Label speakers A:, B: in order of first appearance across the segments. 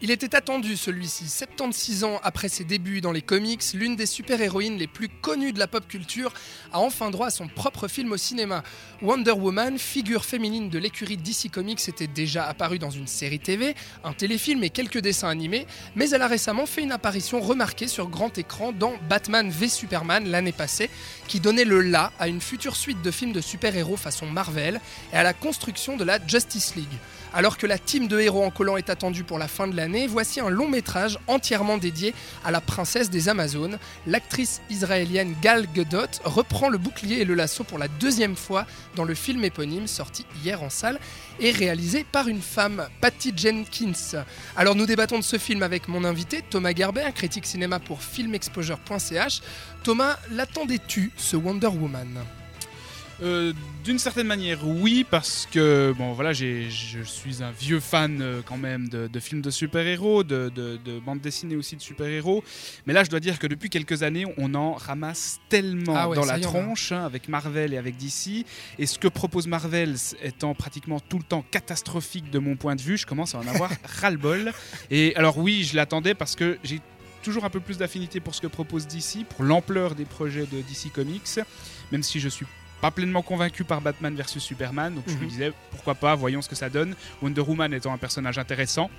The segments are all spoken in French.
A: Il était attendu celui-ci. 76 ans après ses débuts dans les comics, l'une des super-héroïnes les plus connues de la pop culture a enfin droit à son propre film au cinéma. Wonder Woman, figure féminine de l'écurie DC Comics, était déjà apparue dans une série TV, un téléfilm et quelques dessins animés, mais elle a récemment fait une apparition remarquée sur grand écran dans Batman v Superman l'année passée, qui donnait le la à une future suite de films de super-héros façon Marvel et à la construction de la Justice League. Alors que la team de héros en collant est attendue pour la fin de l'année, voici un long métrage entièrement dédié à la princesse des Amazones. L'actrice israélienne Gal Gadot reprend le bouclier et le lasso pour la deuxième fois dans le film éponyme sorti hier en salle et réalisé par une femme, Patty Jenkins. Alors nous débattons de ce film avec mon invité Thomas Gerber, critique cinéma pour filmexposure.ch. Thomas, l'attendais-tu ce Wonder Woman?
B: Euh, d'une certaine manière, oui, parce que bon, voilà, je suis un vieux fan euh, quand même de, films de super-héros, de, de, bandes dessinées aussi de super-héros. Mais là, je dois dire que depuis quelques années, on en ramasse tellement
A: Ah ouais,
B: dans la tronche hein, avec Marvel et avec DC. Et ce que propose Marvel étant pratiquement tout le temps catastrophique de mon point de vue, je commence à en avoir ras-le-bol. Et alors, oui, je l'attendais parce que j'ai toujours un peu plus d'affinité pour ce que propose DC, pour l'ampleur des projets de DC Comics, même si je suis pas pleinement convaincu par Batman versus Superman, donc je me
A: Mhm.
B: disais pourquoi pas, voyons ce que ça donne. Wonder Woman étant un personnage intéressant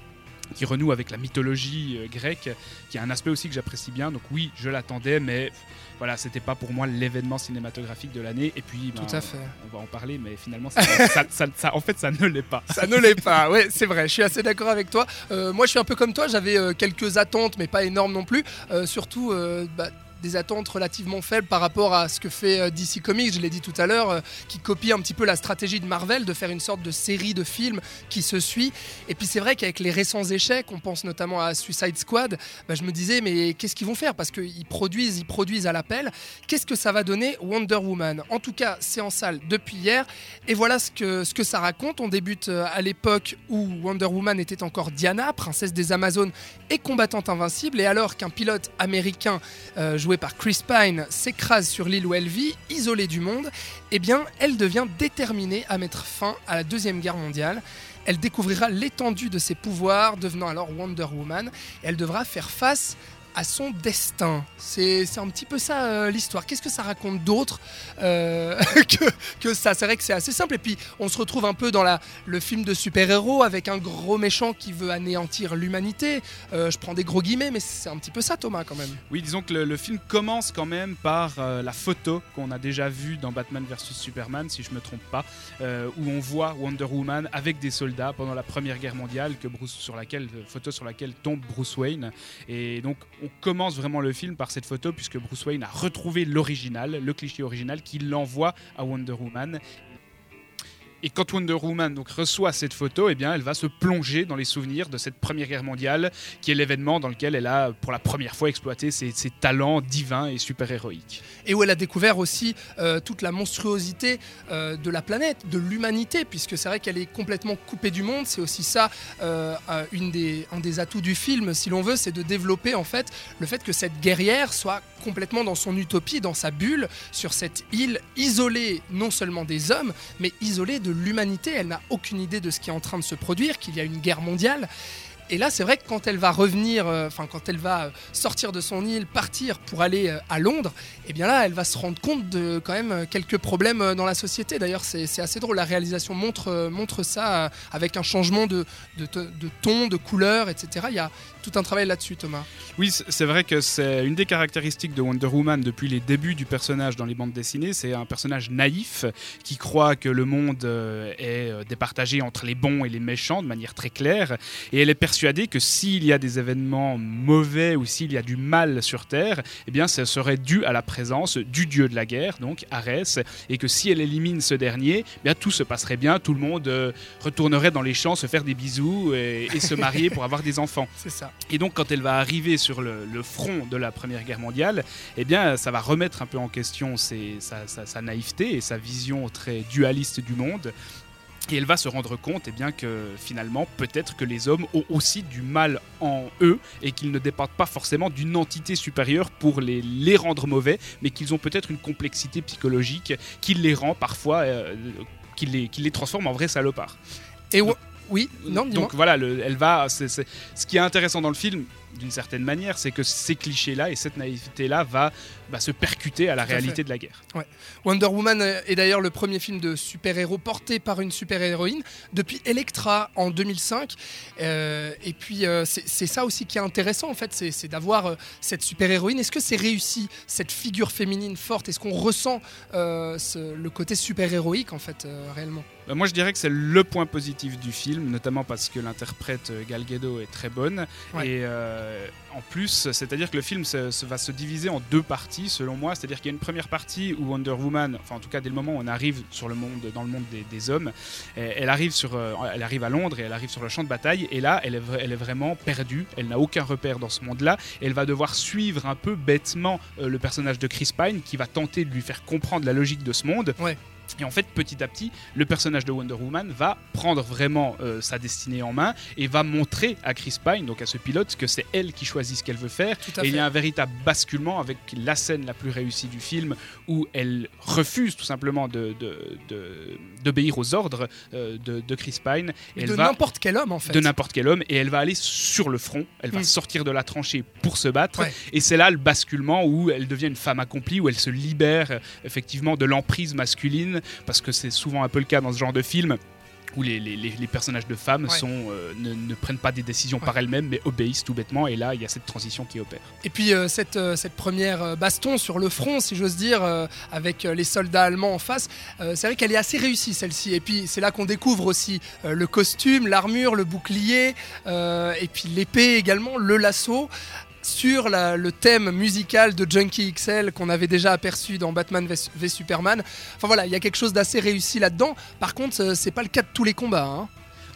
B: qui renoue avec la mythologie euh, grecque, qui a un aspect aussi que j'apprécie bien. Donc oui, je l'attendais, mais voilà, c'était pas pour moi l'événement cinématographique de l'année. Et puis, ben,
A: Tout à fait.
B: on va en parler, mais finalement, ça, ça- ça- ça- en fait, ça ne l'est pas.
A: Ça ne l'est pas, ouais, c'est vrai, je suis assez d'accord avec toi. Euh, moi, je suis un peu comme toi, j'avais euh, quelques attentes, mais pas énormes non plus. Euh, surtout, euh, bah, des attentes relativement faibles par rapport à ce que fait euh, DC Comics, je l'ai dit tout à l'heure, euh, qui copie un petit peu la stratégie de Marvel de faire une sorte de série de films qui se suit. Et puis c'est vrai qu'avec les récents échecs, on pense notamment à Suicide Squad, bah, je me disais mais qu'est-ce qu'ils vont faire? Parce qu'ils produisent, ils produisent à l'appel. Qu'est-ce que ça va donner Wonder Woman? En tout cas, c'est en salle depuis hier. Et voilà ce que, ce que ça raconte. On débute euh, à l'époque où Wonder Woman était encore Diana, princesse des Amazones et combattante invincible. Et alors qu'un pilote américain euh, par Chris Pine s'écrase sur l'île où elle vit, isolée du monde, eh bien, elle devient déterminée à mettre fin à la Deuxième Guerre mondiale. Elle découvrira l'étendue de ses pouvoirs, devenant alors Wonder Woman. Et elle devra faire face à son destin. C'est un petit peu ça euh, l'histoire. Qu'est-ce que ça raconte d'autre euh, que, que ça? C'est vrai que c'est assez simple. Et puis on se retrouve un peu dans la, le film de super-héros avec un gros méchant qui veut anéantir l'humanité. Euh, je prends des gros guillemets, mais c'est un petit peu ça Thomas quand même.
B: Oui, disons que le, le film commence quand même par la photo qu'on a déjà vue dans Batman vs Superman, si je me trompe pas, où on voit Wonder Woman avec des soldats pendant la Première Guerre mondiale, que Bruce, sur laquelle, photo sur laquelle tombe Bruce Wayne. Et donc on commence vraiment le film par cette photo, puisque Bruce Wayne a retrouvé l'original, le cliché original, qu'il l'envoie à Wonder Woman. Et quand Wonder Woman reçoit cette photo, eh bien, elle va se plonger dans les souvenirs de cette Première Guerre mondiale, qui est l'événement dans lequel elle a pour la première fois exploité ses, talents divins et super-héroïques.
A: et où elle a découvert aussi euh, toute la monstruosité euh, de la planète, de l'humanité, puisque c'est vrai qu'elle est complètement coupée du monde. C'est aussi ça, euh, une des, un des atouts du film, si l'on veut, c'est de développer en fait le fait que cette guerrière soit complètement dans son utopie, dans sa bulle, sur cette île isolée non seulement des hommes, mais isolée de l'humanité. Elle n'a aucune idée de ce qui est en train de se produire, qu'il y a une guerre mondiale. Et là, c'est vrai que quand elle va revenir, euh, enfin quand elle va euh, sortir de son île, partir pour aller euh, à Londres, et bien là, elle va se rendre compte de quand même quelques problèmes dans la société. D'ailleurs, c'est assez drôle. La réalisation montre, montre ça avec un changement de, de, de ton, de couleur, etc. Il y a tout un travail là-dessus, Thomas.
B: Oui, c'est vrai que c'est une des caractéristiques de Wonder Woman depuis les débuts du personnage dans les bandes dessinées. C'est un personnage naïf qui croit que le monde est départagé entre les bons et les méchants de manière très claire. Et elle est persuadée que s'il y a des événements mauvais ou s'il y a du mal sur Terre, eh bien, ça serait dû à la présence du dieu de la guerre, donc Arès, et que si elle élimine ce dernier, eh bien, tout se passerait bien, tout le monde euh, retournerait dans les champs se faire des bisous et, et se marier pour avoir des enfants.
A: C'est ça.
B: Et donc, quand elle va arriver sur le, le front de la Première Guerre mondiale, eh bien, ça va remettre un peu en question ses- sa, sa- sa naïveté et sa vision très dualiste du monde. Et elle va se rendre compte eh bien, que finalement, peut-être que les hommes ont aussi du mal en eux et qu'ils ne dépendent pas forcément d'une entité supérieure pour les, rendre mauvais, mais qu'ils ont peut-être une complexité psychologique qui les rend parfois, euh, qui, les, qui les transforme en vrais salopards.
A: Et Oui, non.
B: Donc voilà, le- elle va. Ce qui est intéressant dans le film, d'une certaine manière, c'est que ces clichés-là et cette naïveté-là va bah, se percuter à la
A: Tout
B: réalité de la guerre.
A: Wonder Woman est d'ailleurs le premier film de super-héros porté par une super-héroïne depuis Elektra en 2005. Euh, et puis euh, c'est ça aussi qui est intéressant en fait, c'est d'avoir euh, cette super-héroïne. Est-ce que c'est réussi, cette figure féminine forte? Est-ce qu'on ressent ce- le côté super-héroïque en fait réellement?
B: Moi, je dirais que c'est le point positif du film, notamment parce que l'interprète euh, Gal Gadot est très bonne.
A: Ouais.
B: Et euh, en plus, c'est-à-dire que le film se- se- va se diviser en deux parties, selon moi. C'est-à-dire qu'il y a une première partie où Wonder Woman, enfin en tout cas dès le moment où on arrive sur le monde, dans le monde des, des hommes, elle, elle arrive sur, euh, elle arrive à Londres et elle arrive sur le champ de bataille. Et là, elle est, vra- elle est vraiment perdue. Elle n'a aucun repère dans ce monde-là. Elle va devoir suivre un peu bêtement euh, le personnage de Chris Pine, qui va tenter de lui faire comprendre la logique de ce monde.
A: Ouais.
B: Et en fait, petit à petit, le personnage de Wonder Woman va prendre vraiment euh, sa destinée en main et va montrer à Chris Pine, donc à ce pilote, que c'est elle qui choisit ce qu'elle veut faire. Et il y a un véritable basculement avec la scène la plus réussie du film où elle refuse tout simplement de- de- de- d'obéir aux ordres euh, de, de Chris Pine. Et
A: De n'importe quel homme en fait.
B: de n'importe quel homme et elle va aller sur le front, elle va
A: Mm.
B: sortir de la tranchée pour se battre
A: Ouais.
B: et c'est là le basculement où elle devient une femme accomplie, où elle se libère euh, effectivement de l'emprise masculine parce que c'est souvent un peu le cas dans ce genre de film où les, les- les- personnages de femmes
A: Ouais.
B: sont, euh, ne, ne prennent pas des décisions
A: Ouais.
B: par elles-mêmes mais obéissent tout bêtement et là il y a cette transition qui opère.
A: Et puis euh, cette, euh, cette première baston sur le front, si j'ose dire, avec les soldats allemands en face, c'est vrai qu'elle est assez réussie celle-ci. Et puis c'est là qu'on découvre aussi le costume, l'armure, le bouclier, et puis l'épée également, le lasso sur le thème musical de Junkie XL qu'on avait déjà aperçu dans Batman v, v Superman. Enfin voilà, il y a quelque chose d'assez réussi là-dedans. Par contre, euh, c'est pas le cas de tous les combats. hein.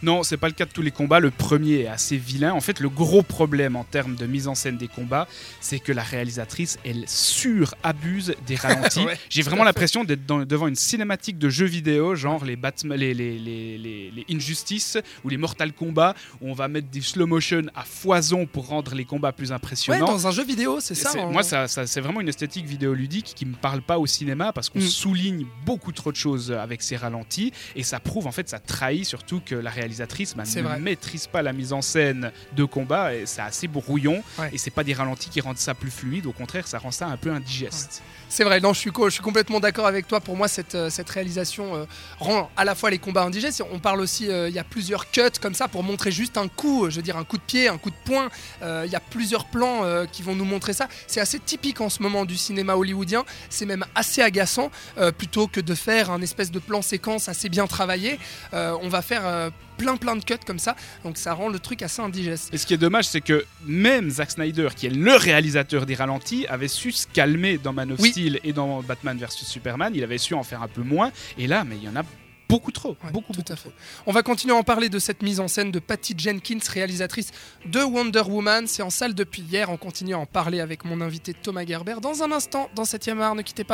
B: Non, c'est pas le cas de tous les combats. Le premier est assez vilain. En fait, le gros problème en termes de mise en scène des combats, c'est que la réalisatrice, elle surabuse des ralentis.
A: Ouais,
B: J'ai vraiment l'impression d'être devant une cinématique de jeux vidéo, genre les, Batman, les, les, les, les- les Injustice ou les Mortal Kombat, où on va mettre des slow motion à foison pour rendre les combats plus
A: Ouais,
B: impressionnants.
A: dans un jeu vidéo, c'est ça.
B: Moi, ça, ça- c'est vraiment une esthétique vidéoludique qui me parle pas au cinéma parce qu'on
A: Mm.
B: souligne beaucoup trop de choses avec ces ralentis et ça prouve en fait, ça trahit surtout que la réalisatrice bah, ne
A: vrai.
B: maîtrise pas la mise en scène de combat et c'est assez brouillon
A: Ouais.
B: et c'est pas des ralentis qui rendent ça plus fluide, au contraire, ça rend ça un peu indigeste.
A: C'est vrai, non, je suis, je suis complètement d'accord avec toi. Pour moi, cette, euh, cette réalisation euh, rend à la fois les combats indigestes. On parle aussi, euh, il y a plusieurs cuts comme ça pour montrer juste un coup, euh, je veux dire un coup de pied, un coup de poing. Euh, Il y a plusieurs plans qui vont nous montrer ça. C'est assez typique en ce moment du cinéma hollywoodien. C'est même assez agaçant. plutôt que de faire un espèce de plan séquence assez bien travaillé, on va faire plein plein de cuts comme ça. Donc ça rend le truc assez indigeste.
B: Et ce qui est dommage, c'est que même Zack Snyder, qui est le réalisateur des ralentis, avait su se calmer dans Man of
A: Oui.
B: Steel et dans Batman vs Superman. Il avait su en faire un peu moins. Et là, mais il y en a beaucoup trop.
A: Ouais,
B: beaucoup,
A: tout
B: beaucoup
A: à fait. On va continuer à en parler de cette mise en scène de Patty Jenkins, réalisatrice de Wonder Woman. C'est en salle depuis hier. On continue à en parler avec mon invité Thomas Gerber dans un instant dans 7ème art. Ne quittez pas.